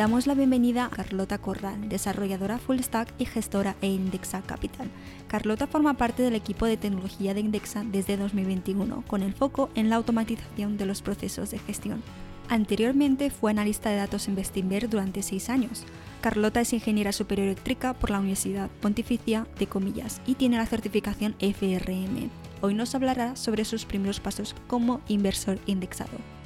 Damos la bienvenida a Carlota Corral, desarrolladora full stack y gestora e Indexa Capital. Carlota forma parte del equipo de tecnología de Indexa desde 2021, con el foco en la automatización de los procesos de gestión. Anteriormente fue analista de datos en Bestinver durante seis años. Carlota es ingeniera superior eléctrica por la Universidad Pontificia de Comillas y tiene la certificación FRM. Hoy nos hablará sobre sus primeros pasos como inversor indexado.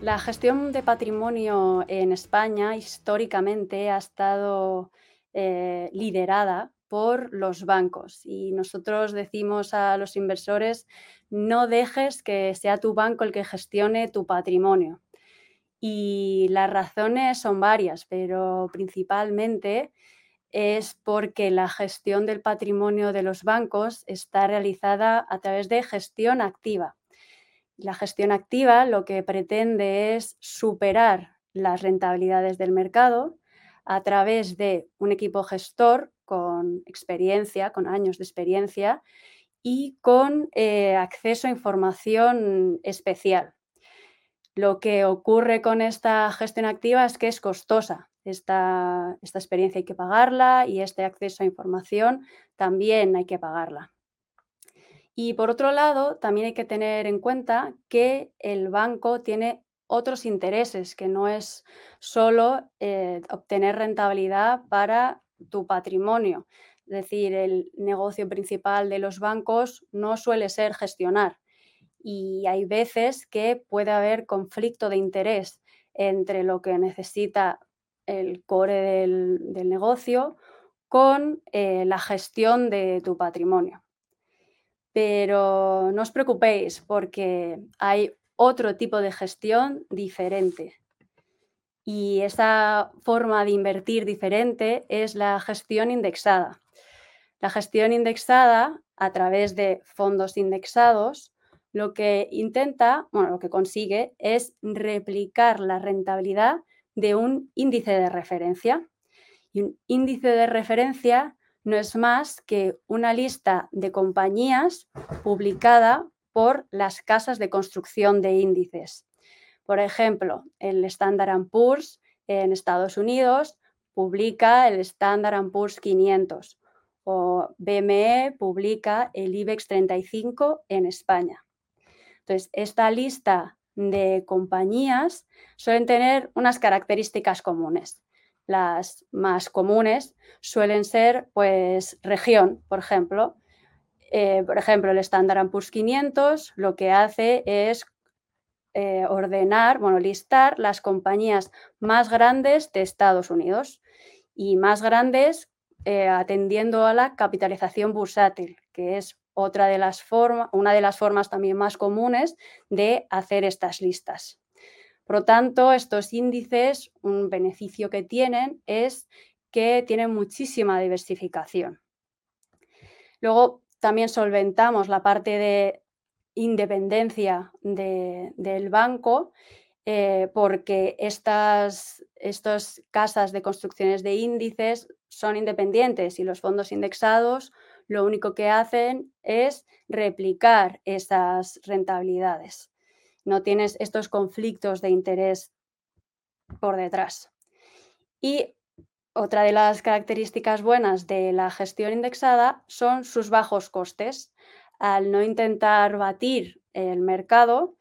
La gestión de patrimonio en España históricamente ha estado eh, liderada por los bancos y nosotros decimos a los inversores no dejes que sea tu banco el que gestione tu patrimonio. Y las razones son varias, pero principalmente es porque la gestión del patrimonio de los bancos está realizada a través de gestión activa. La gestión activa lo que pretende es superar las rentabilidades del mercado a través de un equipo gestor con experiencia, con años de experiencia y con eh, acceso a información especial. Lo que ocurre con esta gestión activa es que es costosa. Esta, esta experiencia hay que pagarla y este acceso a información también hay que pagarla. Y por otro lado, también hay que tener en cuenta que el banco tiene otros intereses, que no es solo eh, obtener rentabilidad para tu patrimonio. Es decir, el negocio principal de los bancos no suele ser gestionar. Y hay veces que puede haber conflicto de interés entre lo que necesita el core del, negocio con eh, la gestión de tu patrimonio. Pero no os preocupéis porque hay otro tipo de gestión diferente. Y esa forma de invertir diferente es la gestión indexada. La gestión indexada a través de fondos indexados lo que intenta, bueno, lo que consigue es replicar la rentabilidad de un índice de referencia. Y un índice de referencia no es más que una lista de compañías publicada por las casas de construcción de índices. Por ejemplo, el Standard Poor's en Estados Unidos publica el Standard Poor's 500 o BME publica el IBEX 35 en España. Entonces, esta lista de compañías suelen tener unas características comunes las más comunes suelen ser, pues, región, por ejemplo. Eh, por ejemplo, el Standard Poor's 500 lo que hace es eh, ordenar, bueno, listar las compañías más grandes de Estados Unidos y más grandes eh, atendiendo a la capitalización bursátil, que es otra de las formas, una de las formas también más comunes de hacer estas listas. Por lo tanto, estos índices, un beneficio que tienen es que tienen muchísima diversificación. Luego, también solventamos la parte de independencia del banco eh, porque estas, estas casas de construcciones de índices son independientes y los fondos indexados lo único que hacen es replicar esas rentabilidades no tienes estos conflictos de interés por detrás. Y otra de las características buenas de la gestión indexada son sus bajos costes. Al no intentar batir el mercado,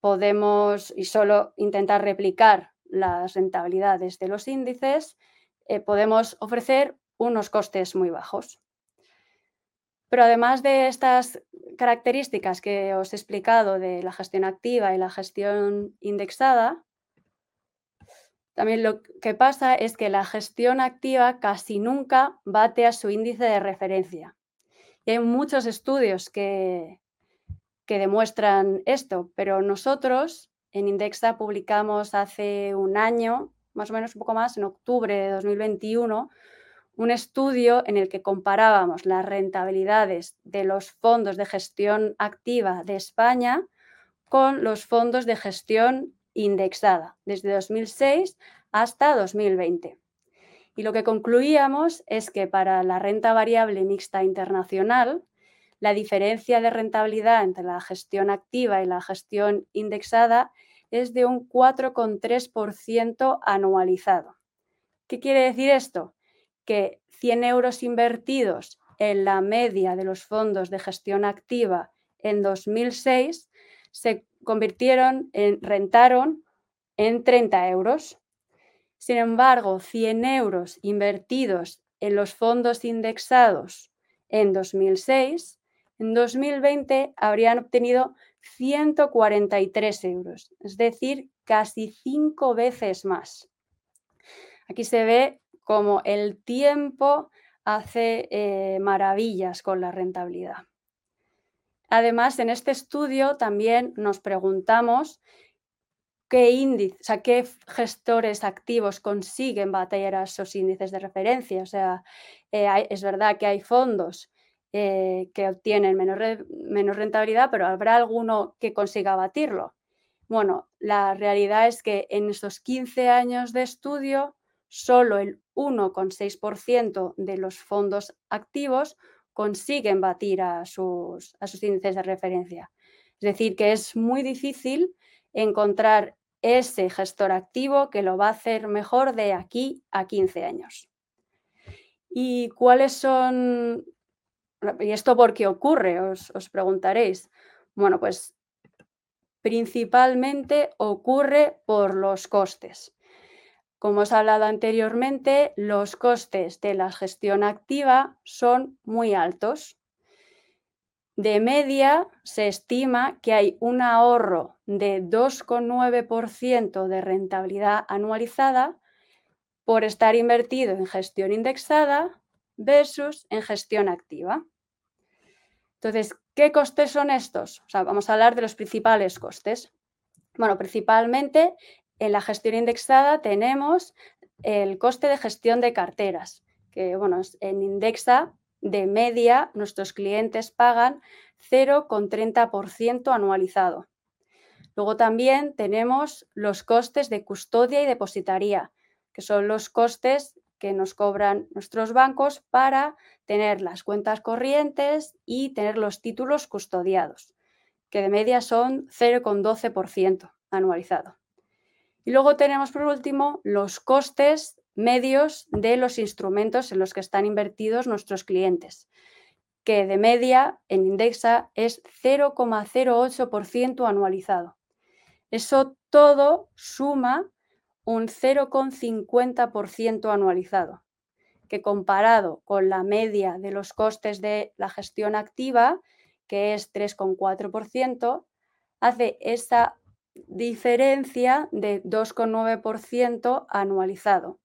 podemos y solo intentar replicar las rentabilidades de los índices, eh, podemos ofrecer unos costes muy bajos. Pero además de estas características que os he explicado de la gestión activa y la gestión indexada, también lo que pasa es que la gestión activa casi nunca bate a su índice de referencia. Y hay muchos estudios que, que demuestran esto, pero nosotros en Indexa publicamos hace un año, más o menos un poco más, en octubre de 2021, un estudio en el que comparábamos las rentabilidades de los fondos de gestión activa de España con los fondos de gestión indexada desde 2006 hasta 2020. Y lo que concluíamos es que para la renta variable mixta internacional, la diferencia de rentabilidad entre la gestión activa y la gestión indexada es de un 4,3% anualizado. ¿Qué quiere decir esto? Que 100 euros invertidos en la media de los fondos de gestión activa en 2006 se convirtieron en, rentaron en 30 euros. Sin embargo, 100 euros invertidos en los fondos indexados en 2006, en 2020 habrían obtenido 143 euros, es decir, casi cinco veces más. Aquí se ve cómo el tiempo hace eh, maravillas con la rentabilidad. Además, en este estudio también nos preguntamos qué índice, o qué gestores activos consiguen bater a esos índices de referencia. O sea, eh, es verdad que hay fondos eh, que obtienen menos, menos rentabilidad, pero ¿habrá alguno que consiga batirlo? Bueno, la realidad es que en estos 15 años de estudio, solo el 1,6% de los fondos activos consiguen batir a sus, a sus índices de referencia. Es decir, que es muy difícil encontrar ese gestor activo que lo va a hacer mejor de aquí a 15 años. ¿Y cuáles son? ¿Y esto por qué ocurre? Os, os preguntaréis. Bueno, pues principalmente ocurre por los costes. Como os he hablado anteriormente, los costes de la gestión activa son muy altos. De media, se estima que hay un ahorro de 2,9% de rentabilidad anualizada por estar invertido en gestión indexada versus en gestión activa. Entonces, ¿qué costes son estos? vamos a hablar de los principales costes. Bueno, principalmente en la gestión indexada tenemos el coste de gestión de carteras, que bueno, en Indexa de media nuestros clientes pagan 0,30% anualizado. Luego también tenemos los costes de custodia y depositaría, que son los costes que nos cobran nuestros bancos para tener las cuentas corrientes y tener los títulos custodiados, que de media son 0,12% anualizado. Y luego tenemos por último los costes medios de los instrumentos en los que están invertidos nuestros clientes, que de media en Indexa es 0,08% anualizado. Eso todo suma un 0,50% anualizado, que comparado con la media de los costes de la gestión activa, que es 3,4%, hace esa diferencia de 2,9% anualizado.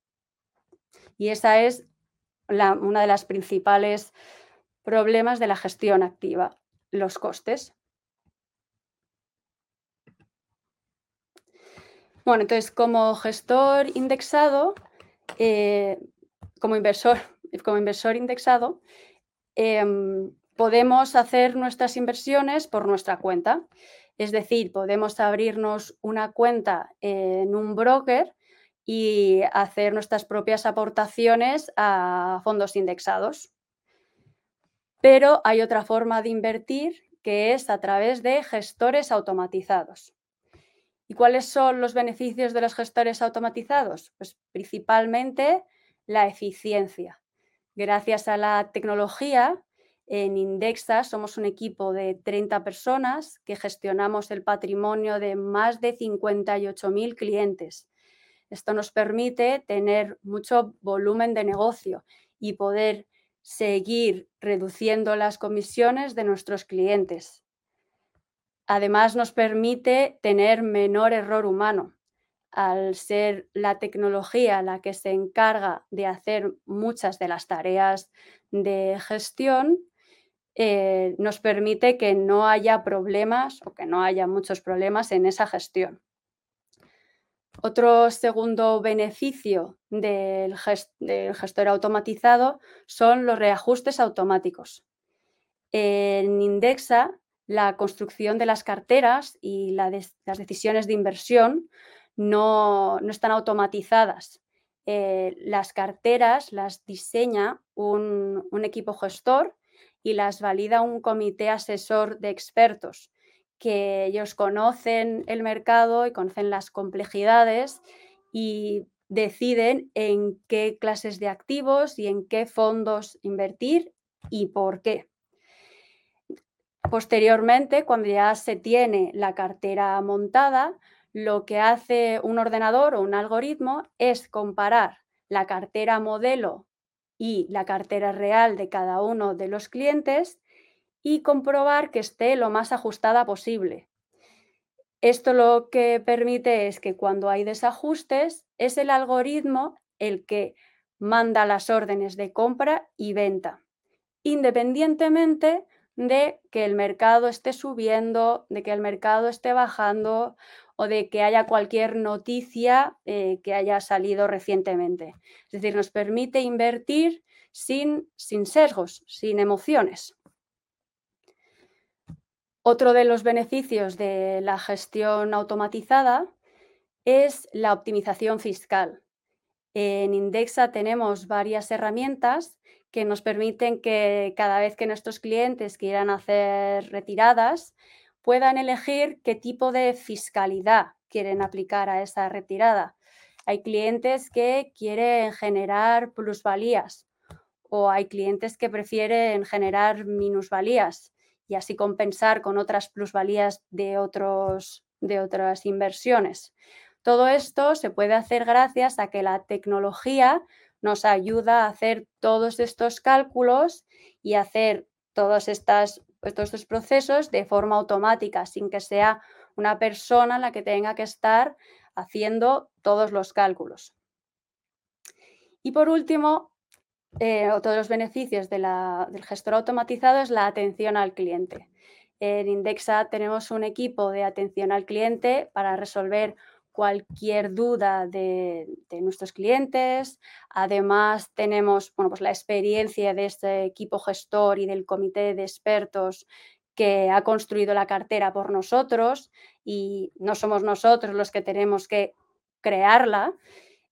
Y esa es una de las principales problemas de la gestión activa, los costes. Bueno, entonces como gestor indexado, eh, como, inversor, como inversor indexado, em, podemos hacer nuestras inversiones por nuestra cuenta. Es decir, podemos abrirnos una cuenta en un broker y hacer nuestras propias aportaciones a fondos indexados. Pero hay otra forma de invertir que es a través de gestores automatizados. ¿Y cuáles son los beneficios de los gestores automatizados? Pues principalmente la eficiencia. Gracias a la tecnología en Indexa somos un equipo de 30 personas que gestionamos el patrimonio de más de 58.000 clientes. Esto nos permite tener mucho volumen de negocio y poder seguir reduciendo las comisiones de nuestros clientes. Además, nos permite tener menor error humano. Al ser la tecnología la que se encarga de hacer muchas de las tareas de gestión, eh, nos permite que no haya problemas o que no haya muchos problemas en esa gestión. Otro segundo beneficio del, gestor automatizado son los reajustes automáticos. En Indexa la construcción de las carteras y las decisiones de inversión no, están automatizadas. Eh, las carteras las diseña un, equipo gestor y las valida un comité asesor de expertos que ellos conocen el mercado y conocen las complejidades y deciden en qué clases de activos y en qué fondos invertir y por qué. Posteriormente, cuando ya se tiene la cartera montada, lo que hace un ordenador o un algoritmo es comparar la cartera modelo y la cartera real de cada uno de los clientes y comprobar que esté lo más ajustada posible. Esto lo que permite es que cuando hay desajustes es el algoritmo el que manda las órdenes de compra y venta, independientemente de que el mercado esté subiendo, de que el mercado esté bajando o de que haya cualquier noticia eh, que haya salido recientemente. Es decir, nos permite invertir sin, sin sesgos, sin emociones. Otro de los beneficios de la gestión automatizada es la optimización fiscal. En Indexa tenemos varias herramientas que nos permiten que cada vez que nuestros clientes quieran hacer retiradas, puedan elegir qué tipo de fiscalidad quieren aplicar a esa retirada. Hay clientes que quieren generar plusvalías o hay clientes que prefieren generar minusvalías y así compensar con otras plusvalías de, otros, de otras inversiones. Todo esto se puede hacer gracias a que la tecnología nos ayuda a hacer todos estos cálculos y hacer todas estas pues, todos estos procesos de forma automática, sin que sea una persona la que tenga que estar haciendo todos los cálculos. Y por último, eh, otro de los beneficios del gestor automatizado es la atención al cliente. En Indexa tenemos un equipo de atención al cliente para resolver cualquier duda de, nuestros clientes. Además, tenemos bueno, pues la experiencia de este equipo gestor y del comité de expertos que ha construido la cartera por nosotros y no somos nosotros los que tenemos que crearla.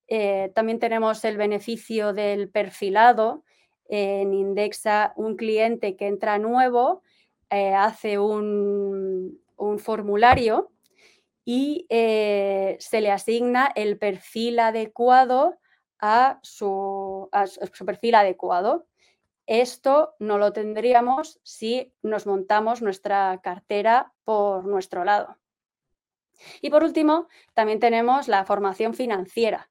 Eh, también tenemos el beneficio del perfilado. En Indexa, un cliente que entra nuevo eh, hace un, un formulario y eh, se le asigna el perfil adecuado a su, perfil adecuado. Esto no lo tendríamos si nos montamos nuestra cartera por nuestro lado. Y por último, también tenemos la formación financiera.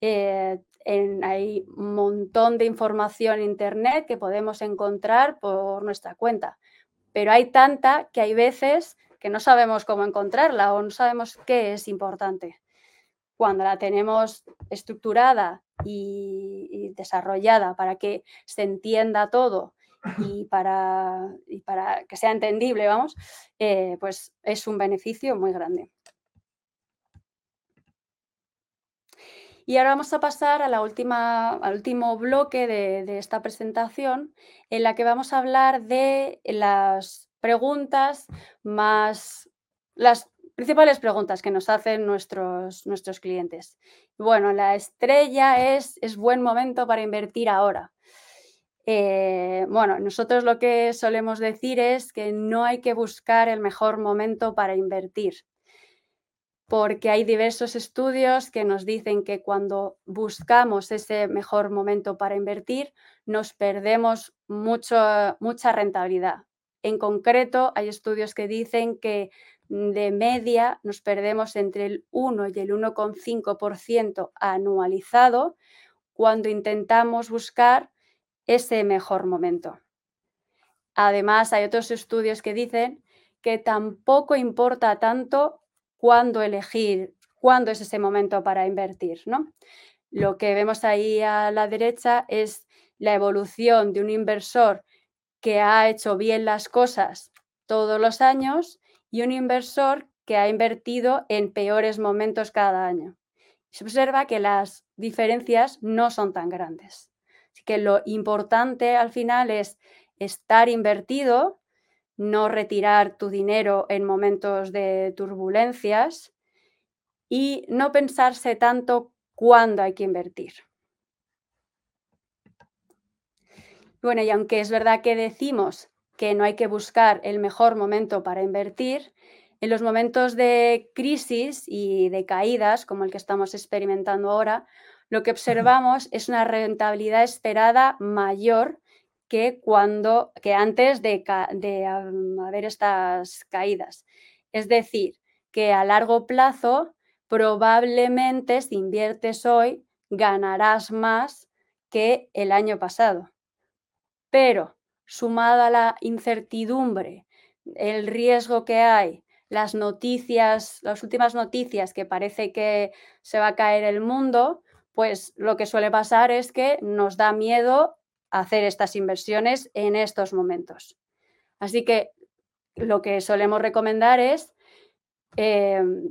Eh, hay un montón de información en Internet que podemos encontrar por nuestra cuenta, pero hay tanta que hay veces que no sabemos cómo encontrarla o no sabemos qué es importante. Cuando la tenemos estructurada y, desarrollada para que se entienda todo y para, para que sea entendible, vamos, eh, pues es un beneficio muy grande. Y ahora vamos a pasar a la última, al último bloque de, de, esta presentación, en la que vamos a hablar de las preguntas más, las principales preguntas que nos hacen nuestros, nuestros clientes. Bueno, la estrella es, es buen momento para invertir ahora. Eh, bueno, nosotros lo que solemos decir es que no hay que buscar el mejor momento para invertir, porque hay diversos estudios que nos dicen que cuando buscamos ese mejor momento para invertir, nos perdemos mucho, mucha rentabilidad. En concreto, hay estudios que dicen que de media nos perdemos entre el 1 y el 1,5% anualizado cuando intentamos buscar ese mejor momento. Además, hay otros estudios que dicen que tampoco importa tanto cuándo elegir, cuándo es ese momento para invertir. ¿no? Lo que vemos ahí a la derecha es la evolución de un inversor que ha hecho bien las cosas todos los años y un inversor que ha invertido en peores momentos cada año. Se observa que las diferencias no son tan grandes. Así que lo importante al final es estar invertido, no retirar tu dinero en momentos de turbulencias y no pensarse tanto cuándo hay que invertir. Bueno, y aunque es verdad que decimos que no hay que buscar el mejor momento para invertir, en los momentos de crisis y de caídas, como el que estamos experimentando ahora, lo que observamos es una rentabilidad esperada mayor que, cuando, que antes de, de haber estas caídas. Es decir, que a largo plazo probablemente si inviertes hoy ganarás más que el año pasado. Pero sumado a la incertidumbre, el riesgo que hay, las noticias, las últimas noticias que parece que se va a caer el mundo, pues lo que suele pasar es que nos da miedo hacer estas inversiones en estos momentos. Así que lo que solemos recomendar es em,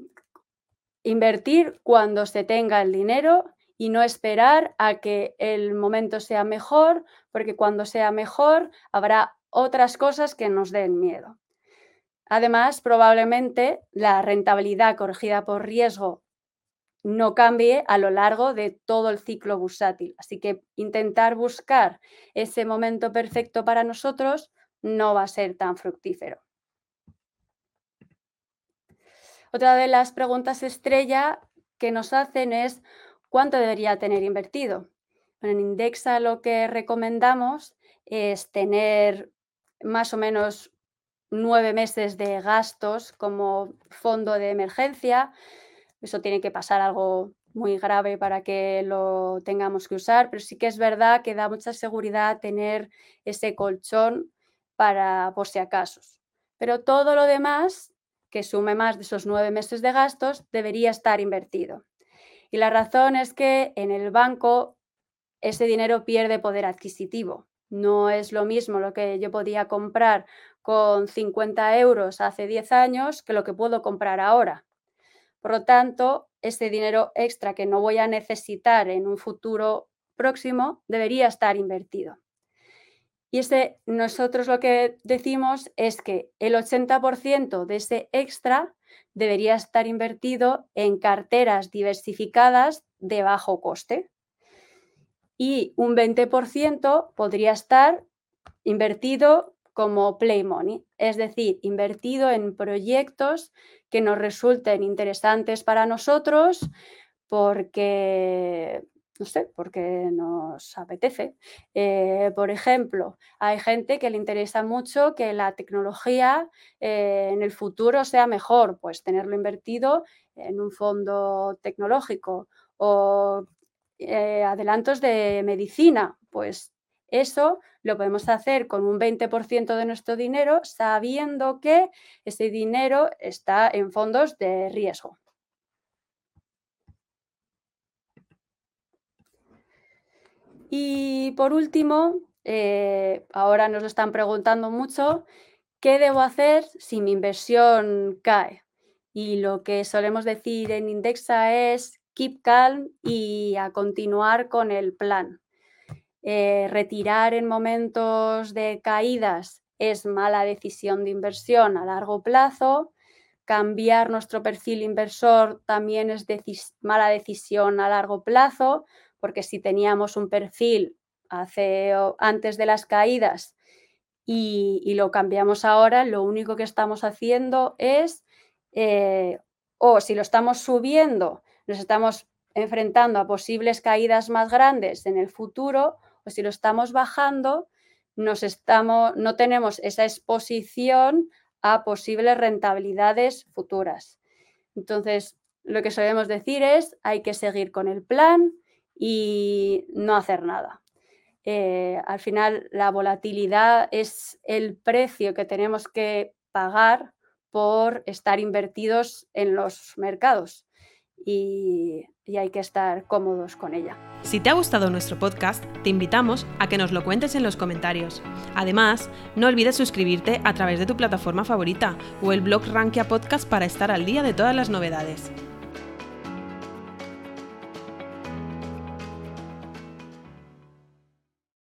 invertir cuando se tenga el dinero y no esperar a que el momento sea mejor, porque cuando sea mejor habrá otras cosas que nos den miedo. Además, probablemente la rentabilidad corregida por riesgo no cambie a lo largo de todo el ciclo bursátil. Así que intentar buscar ese momento perfecto para nosotros no va a ser tan fructífero. Otra de las preguntas estrella que nos hacen es ¿Cuánto debería tener invertido? en Indexa lo que recomendamos es tener más o menos nueve meses de gastos como fondo de emergencia. Eso tiene que pasar algo muy grave para que lo tengamos que usar, pero sí que es verdad que da mucha seguridad tener ese colchón para por si acaso. Pero todo lo demás, que sume más de esos nueve meses de gastos, debería estar invertido. Y la razón es que en el banco ese dinero pierde poder adquisitivo. No es lo mismo lo que yo podía comprar con 50 euros hace 10 años que lo que puedo comprar ahora. Por lo tanto, ese dinero extra que no voy a necesitar en un futuro próximo debería estar invertido. Y ese, nosotros lo que decimos es que el 80% de ese extra debería estar invertido en carteras diversificadas de bajo coste. Y un 20% podría estar invertido como play money, es decir, invertido en proyectos que nos resulten interesantes para nosotros porque no sé, porque nos apetece. Eh, por ejemplo, hay gente que le interesa mucho que la tecnología eh, en el futuro sea mejor, pues tenerlo invertido en un fondo tecnológico o eh, adelantos de medicina, pues eso lo podemos hacer con un 20% de nuestro dinero sabiendo que ese dinero está en fondos de riesgo. Y por último, eh, ahora nos lo están preguntando mucho, ¿qué debo hacer si mi inversión cae? Y lo que solemos decir en Indexa es keep calm y a continuar con el plan. Eh, retirar en momentos de caídas es mala decisión de inversión a largo plazo. Cambiar nuestro perfil inversor también es mala decisión a largo plazo porque si teníamos un perfil hace, antes de las caídas y, lo cambiamos ahora, lo único que estamos haciendo es, eh, o si lo estamos subiendo, nos estamos enfrentando a posibles caídas más grandes en el futuro, o si lo estamos bajando, nos estamos, no tenemos esa exposición a posibles rentabilidades futuras. Entonces, lo que solemos decir es, hay que seguir con el plan, y no hacer nada. Eh, al final, la volatilidad es el precio que tenemos que pagar por estar invertidos en los mercados y, y, hay que estar cómodos con ella. Si te ha gustado nuestro podcast, te invitamos a que nos lo cuentes en los comentarios. Además, no olvides suscribirte a través de tu plataforma favorita o el blog Rankia Podcast para estar al día de todas las novedades.